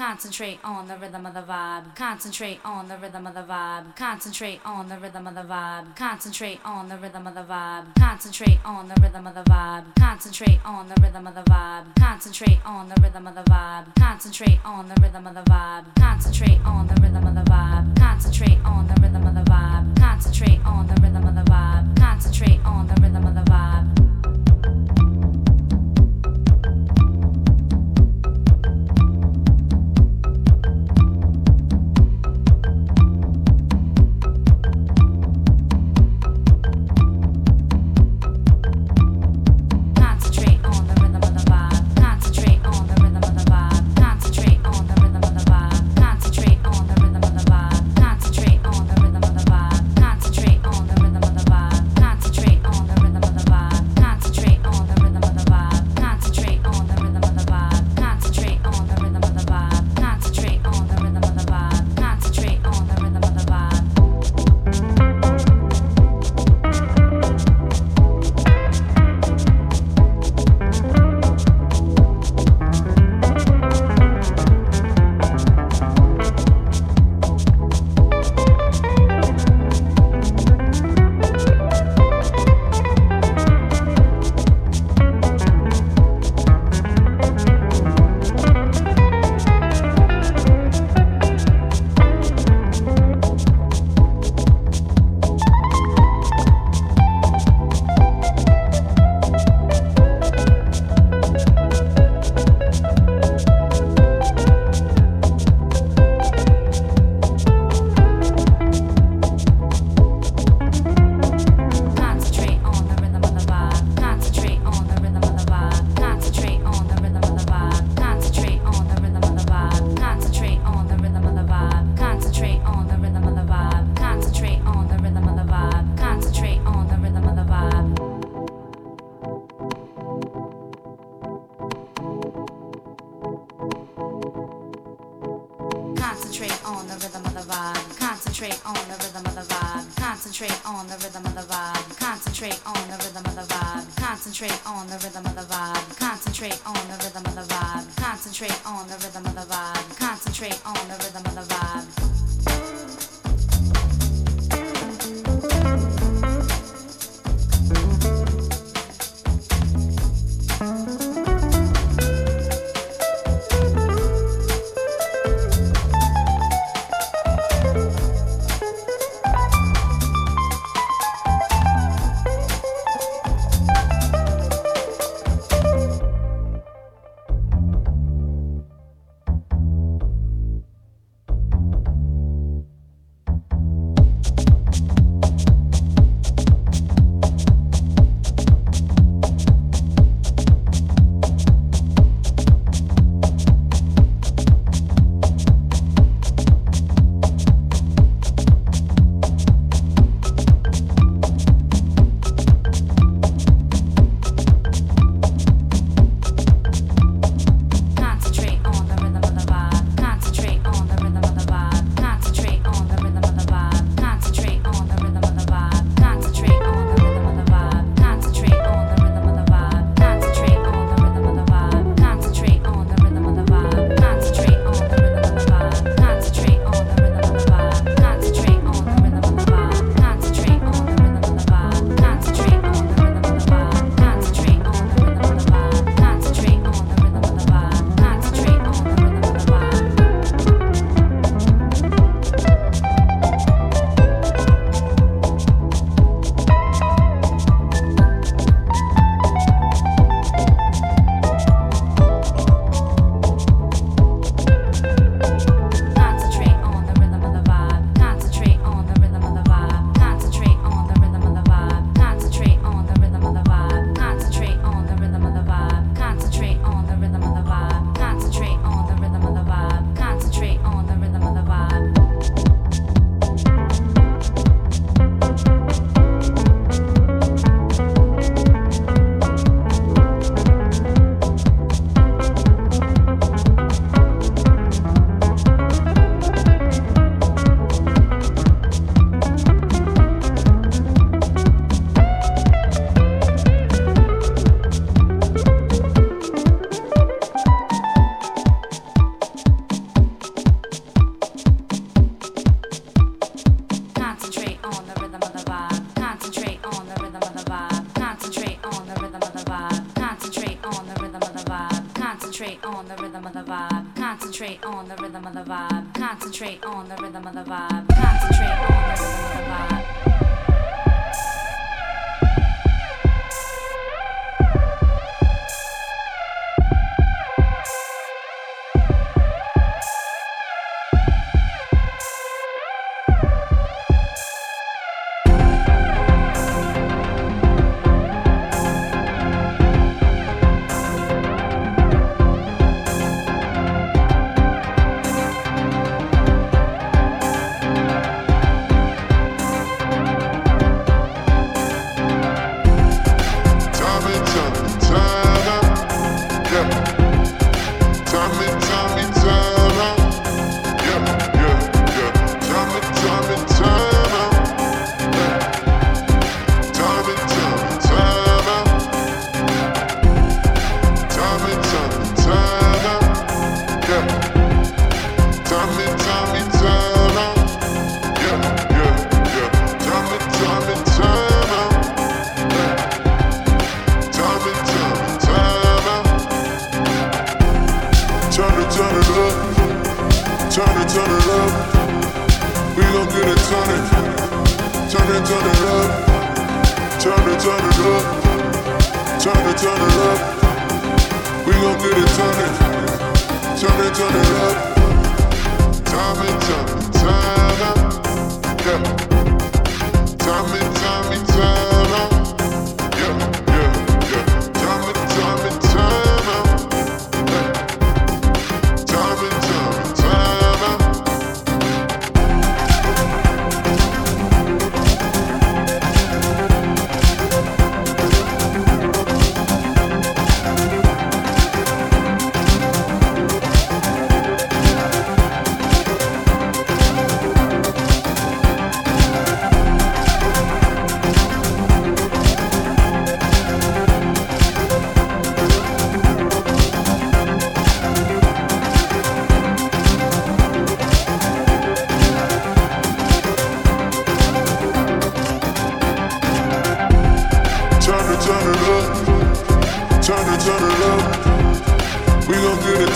Concentrate on the rhythm of the vibe. Concentrate on the rhythm of the vibe. Concentrate on the rhythm of the vibe. Concentrate on the rhythm of the vibe. Concentrate on the rhythm of the vibe. Concentrate on the rhythm of the vibe. Concentrate on the rhythm of the vibe. Concentrate on the rhythm of the vibe. Concentrate on the rhythm of the vibe. Concentrate on the rhythm of the vibe. Concentrate on the rhythm of the vibe. Concentrate on the rhythm of the vibe.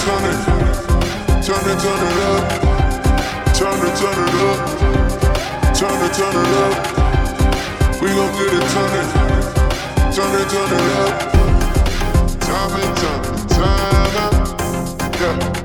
turn it, turn it, turn it up. Turn it, turn it up. Turn it, turn it up. We gon' get it, turn it, turn it, turn it up. Time and time, time out. Yeah.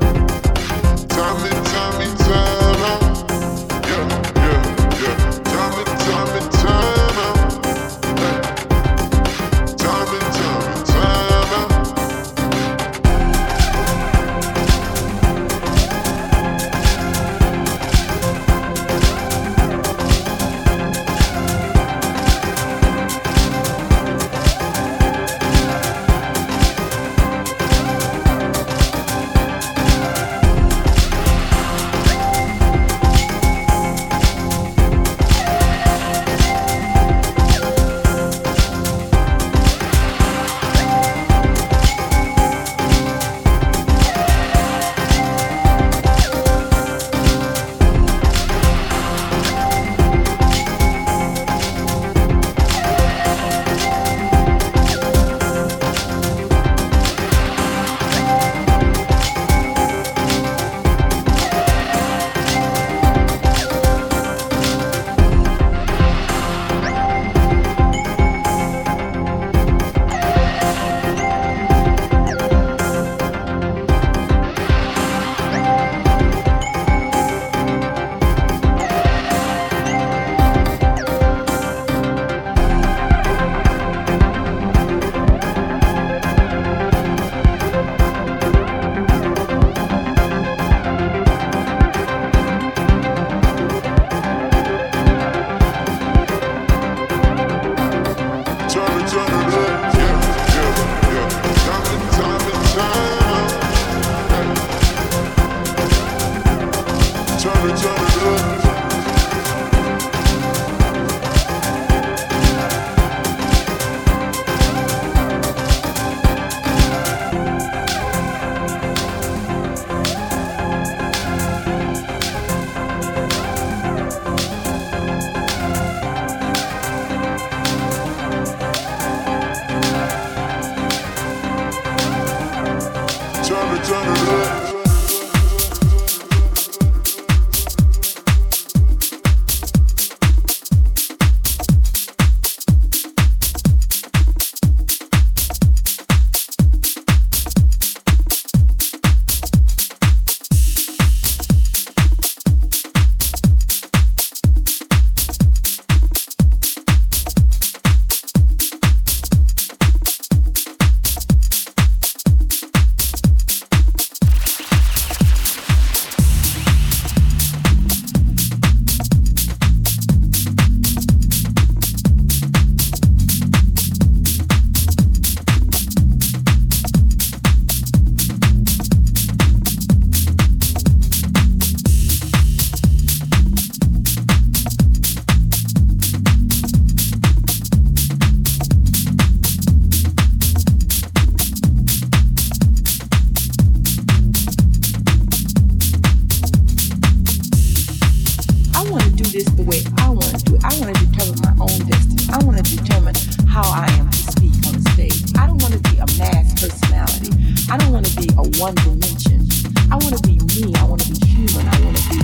be a one dimension. I want to be me. I want to be human. I want to be.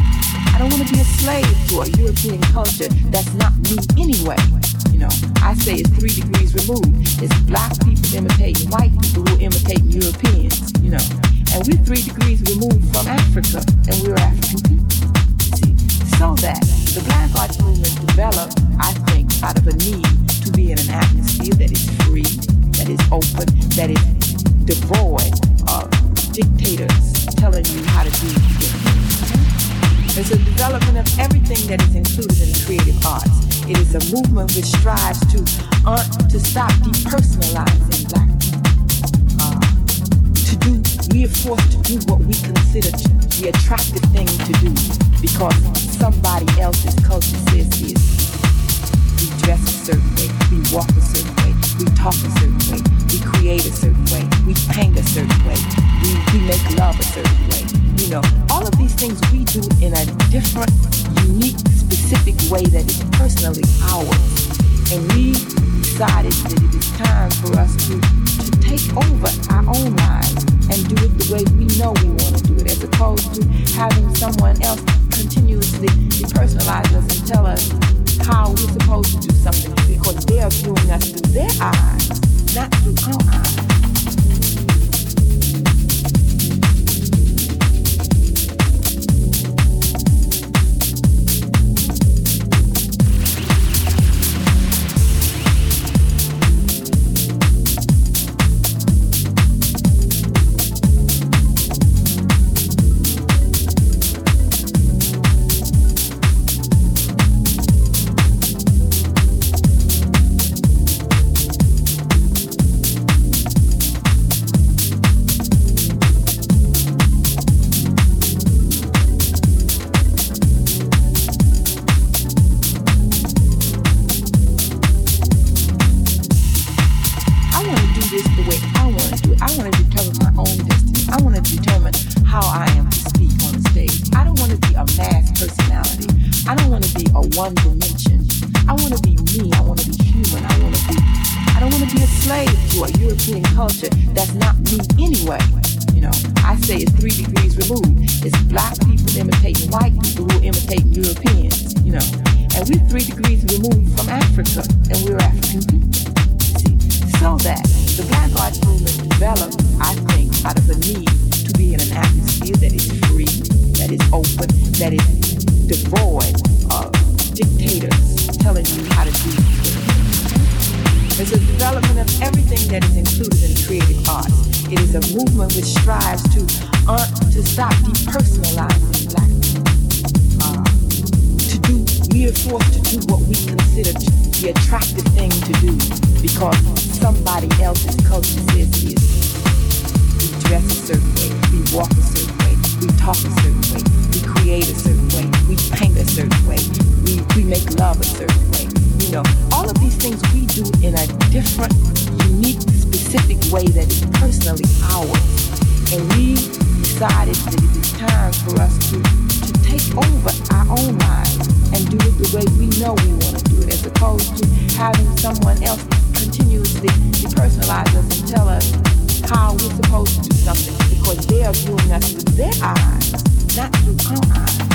I don't want to be a slave to a European culture that's not me anyway. You know, I say it's three degrees removed. It's black people imitating white people who imitate Europeans. You know, and we're three degrees removed from Africa, and we're African people. So that the black art movement developed, I think, out of a need to be in an atmosphere that is free, that is open, that is devoid dictators telling you how to do. It's a development of everything that is included in the creative arts. It is a movement which strives to uh, to stop depersonalizing black people. Uh, to do, we are forced to do what we consider to, the attractive thing to do because somebody else's culture says this. We dress a certain way, we walk a certain way, we talk a certain way we create a certain way, we paint a certain way, we, we make love a certain way. You know, all of these things we do in a different, unique, specific way that is personally ours. And we decided that it is time for us to, to take over our own lives and do it the way we know we want to do it, as opposed to having someone else continuously depersonalize us and tell us how we're supposed to do something because they are viewing us through their eyes that you are. Are viewing us through their eyes, not through our eyes.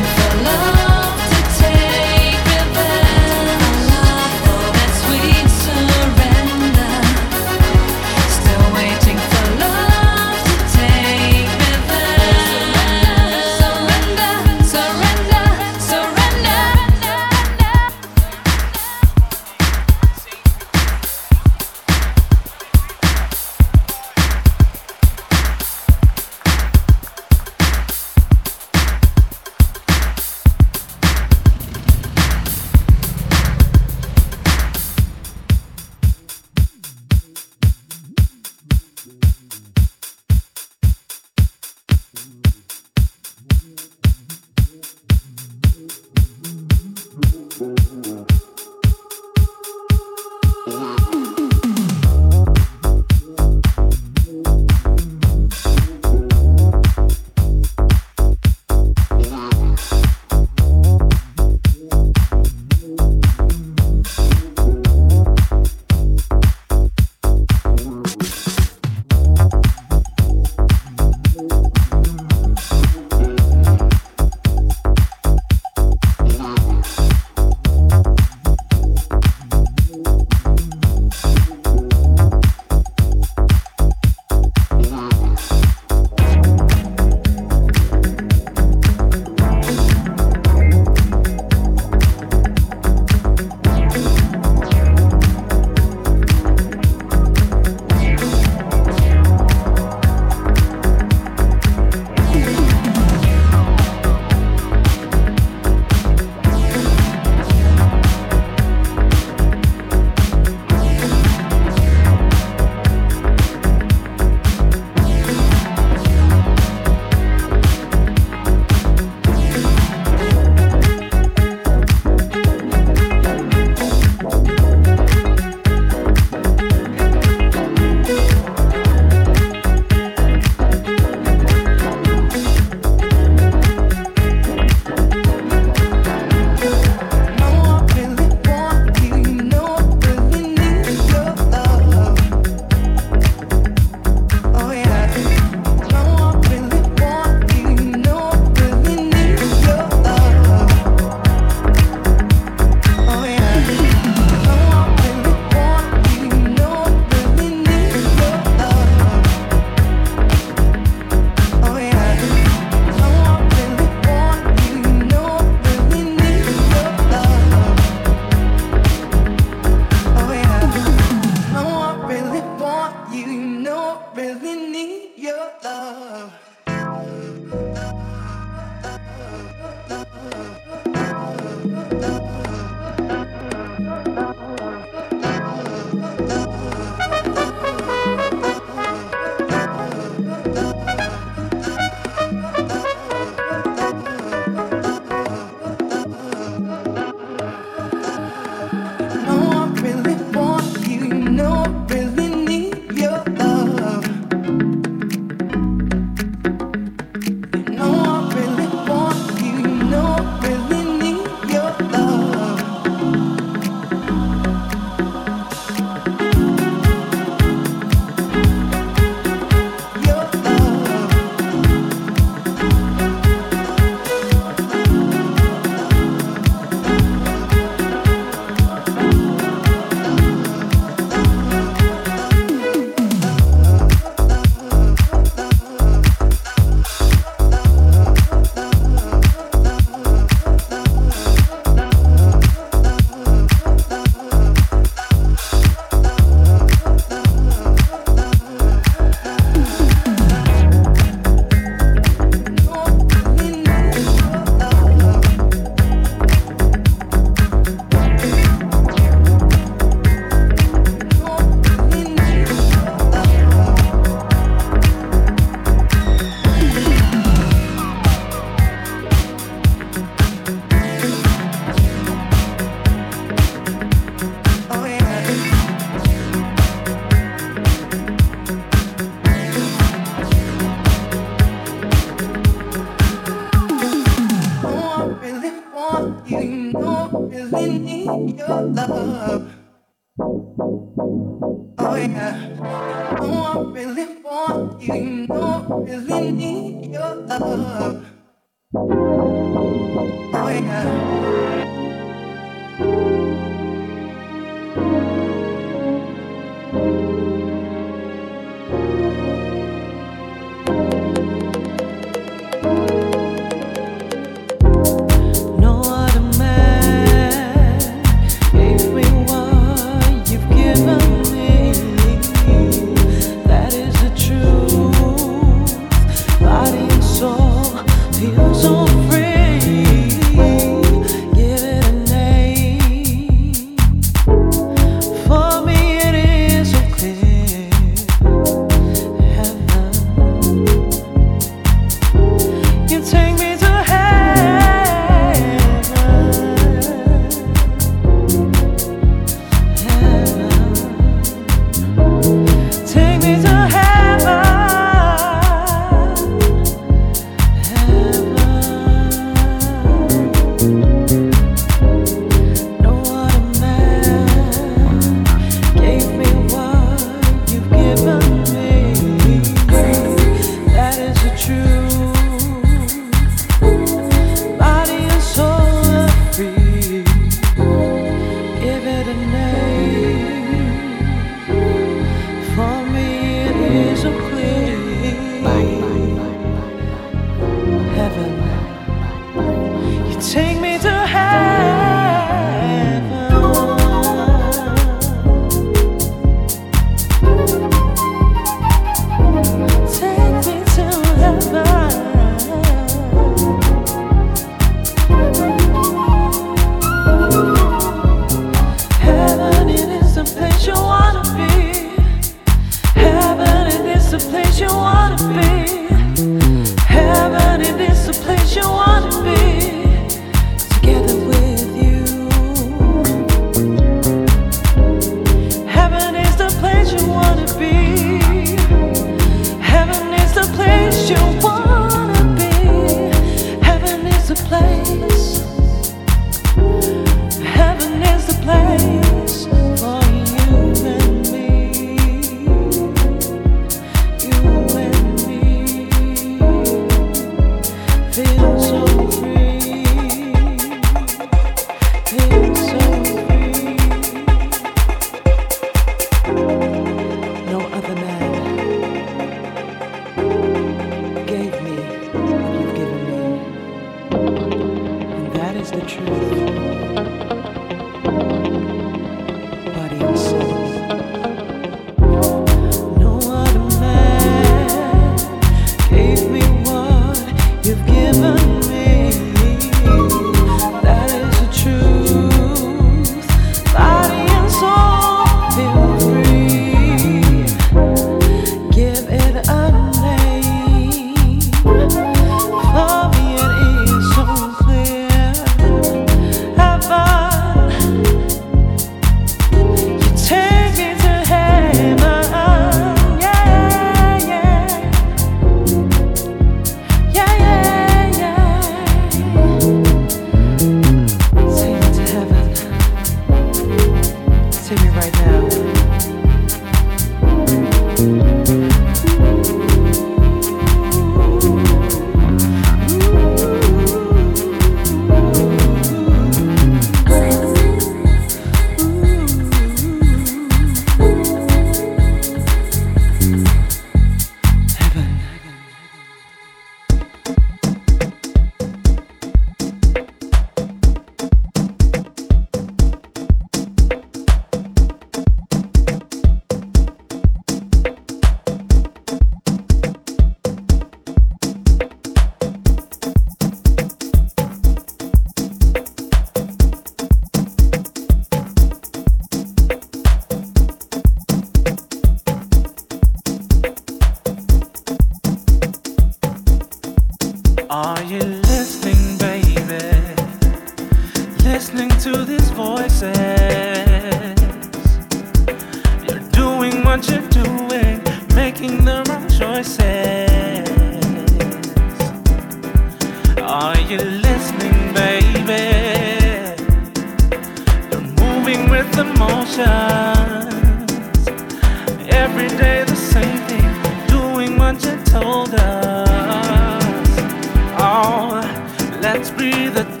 Sorrow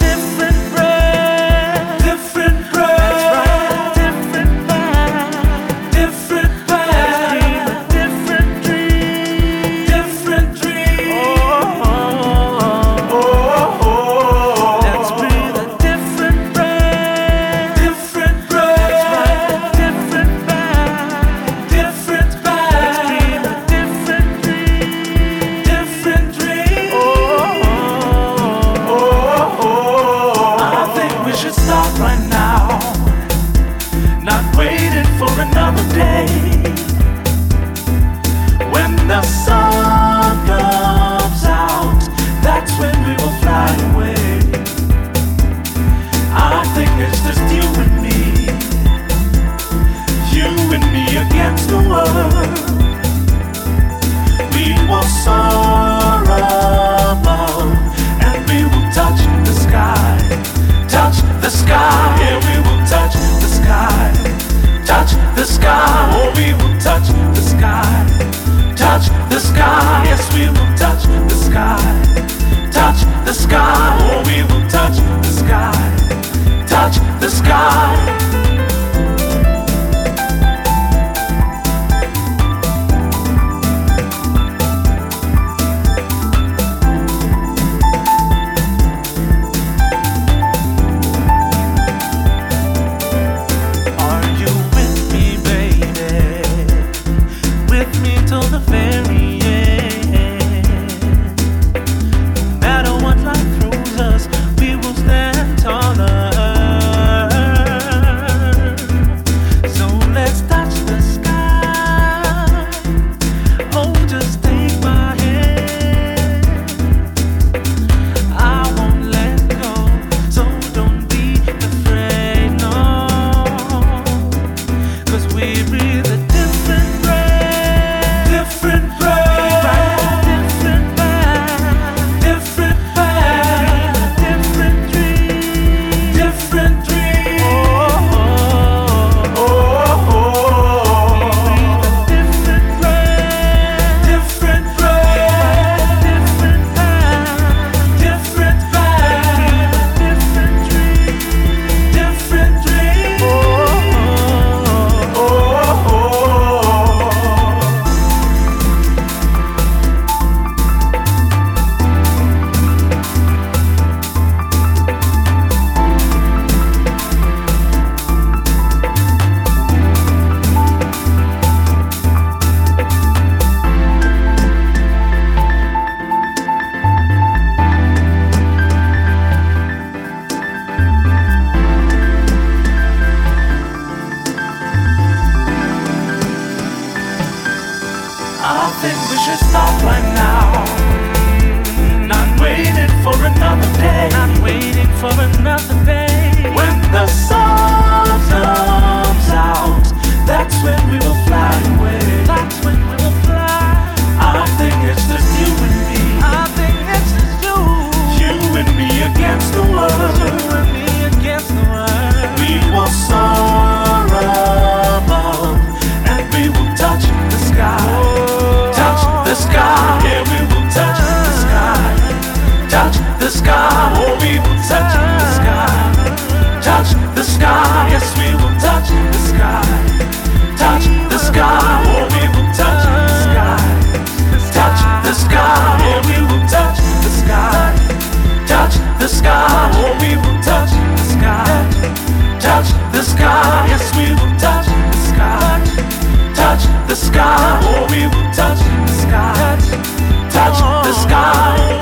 sky, yes we will touch the sky. Touch the sky, oh we will touch the sky. Touch the sky, oh we will touch the sky. Touch the sky, oh we will touch the sky. Touch the sky, yes we will touch the sky. Touch the sky, oh we will touch the sky. Touch the sky.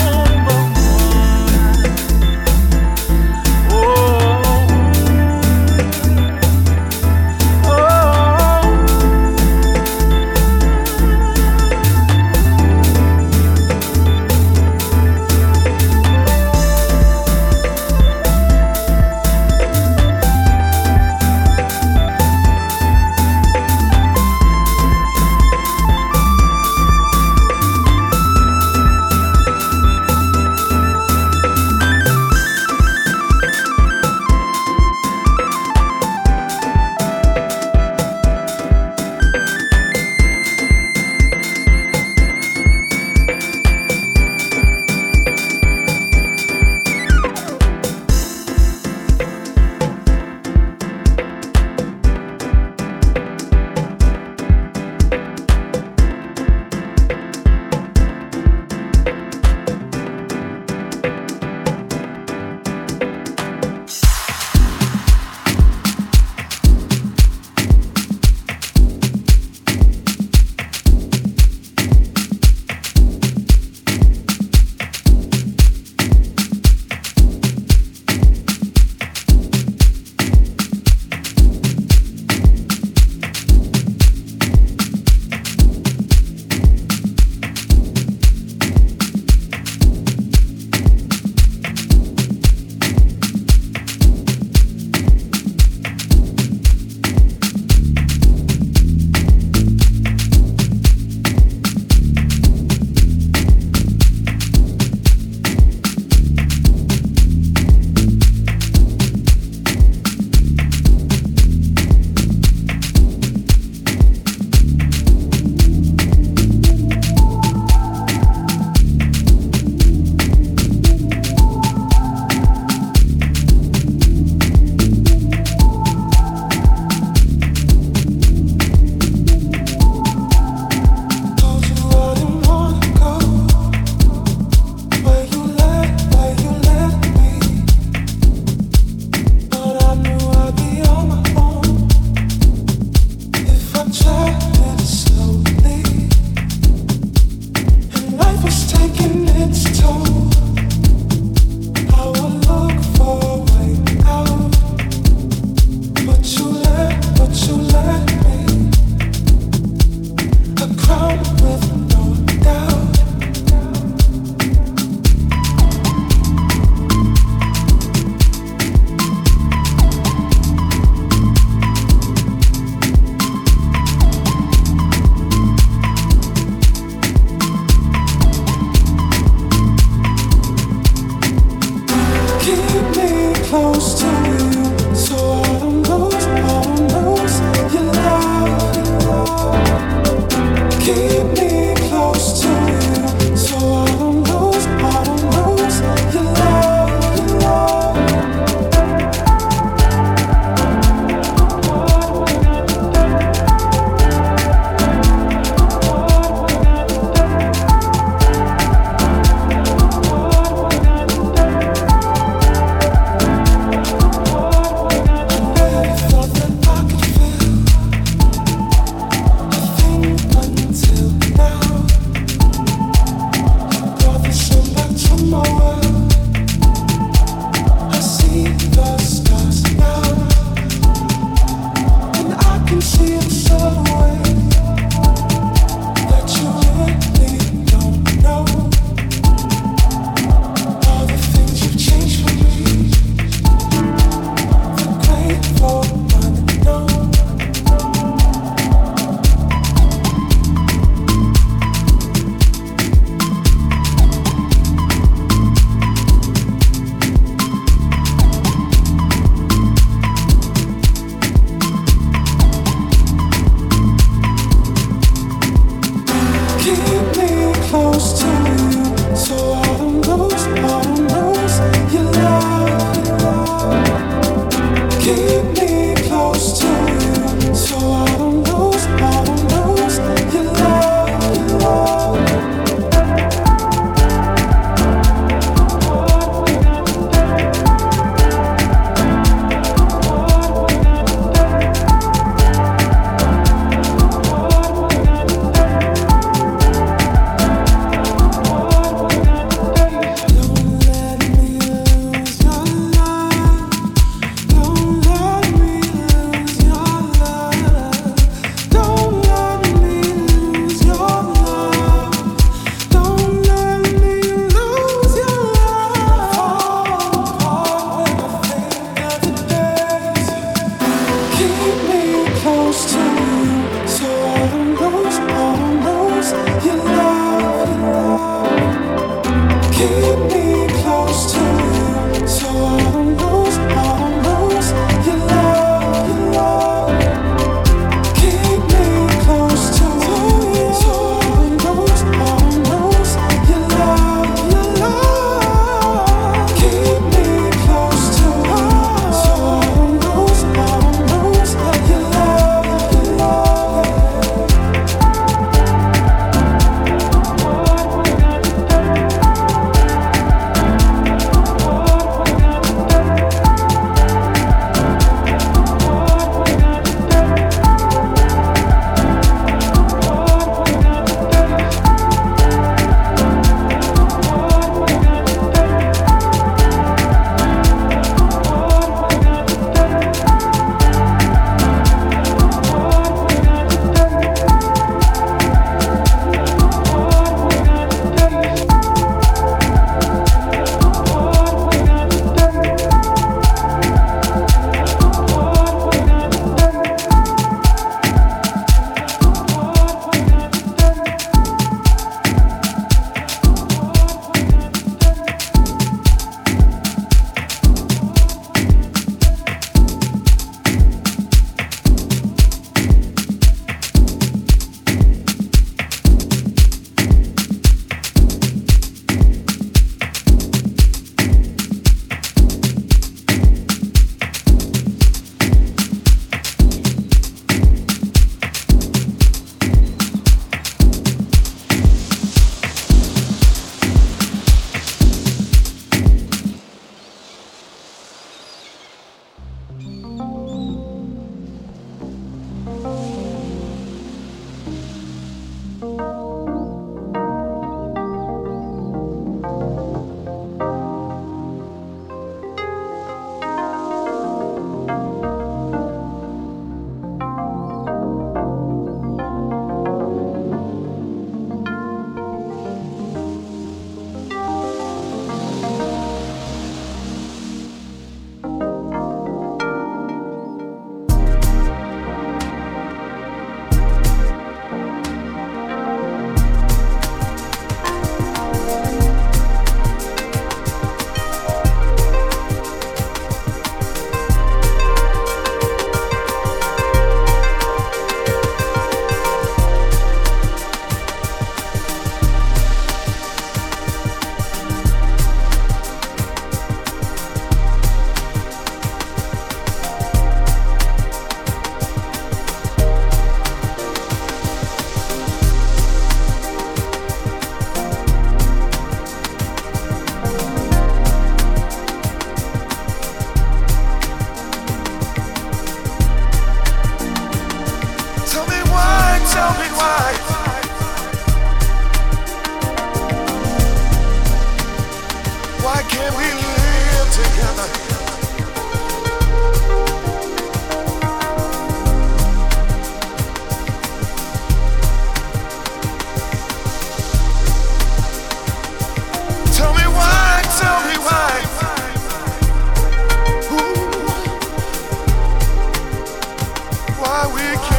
why we can't.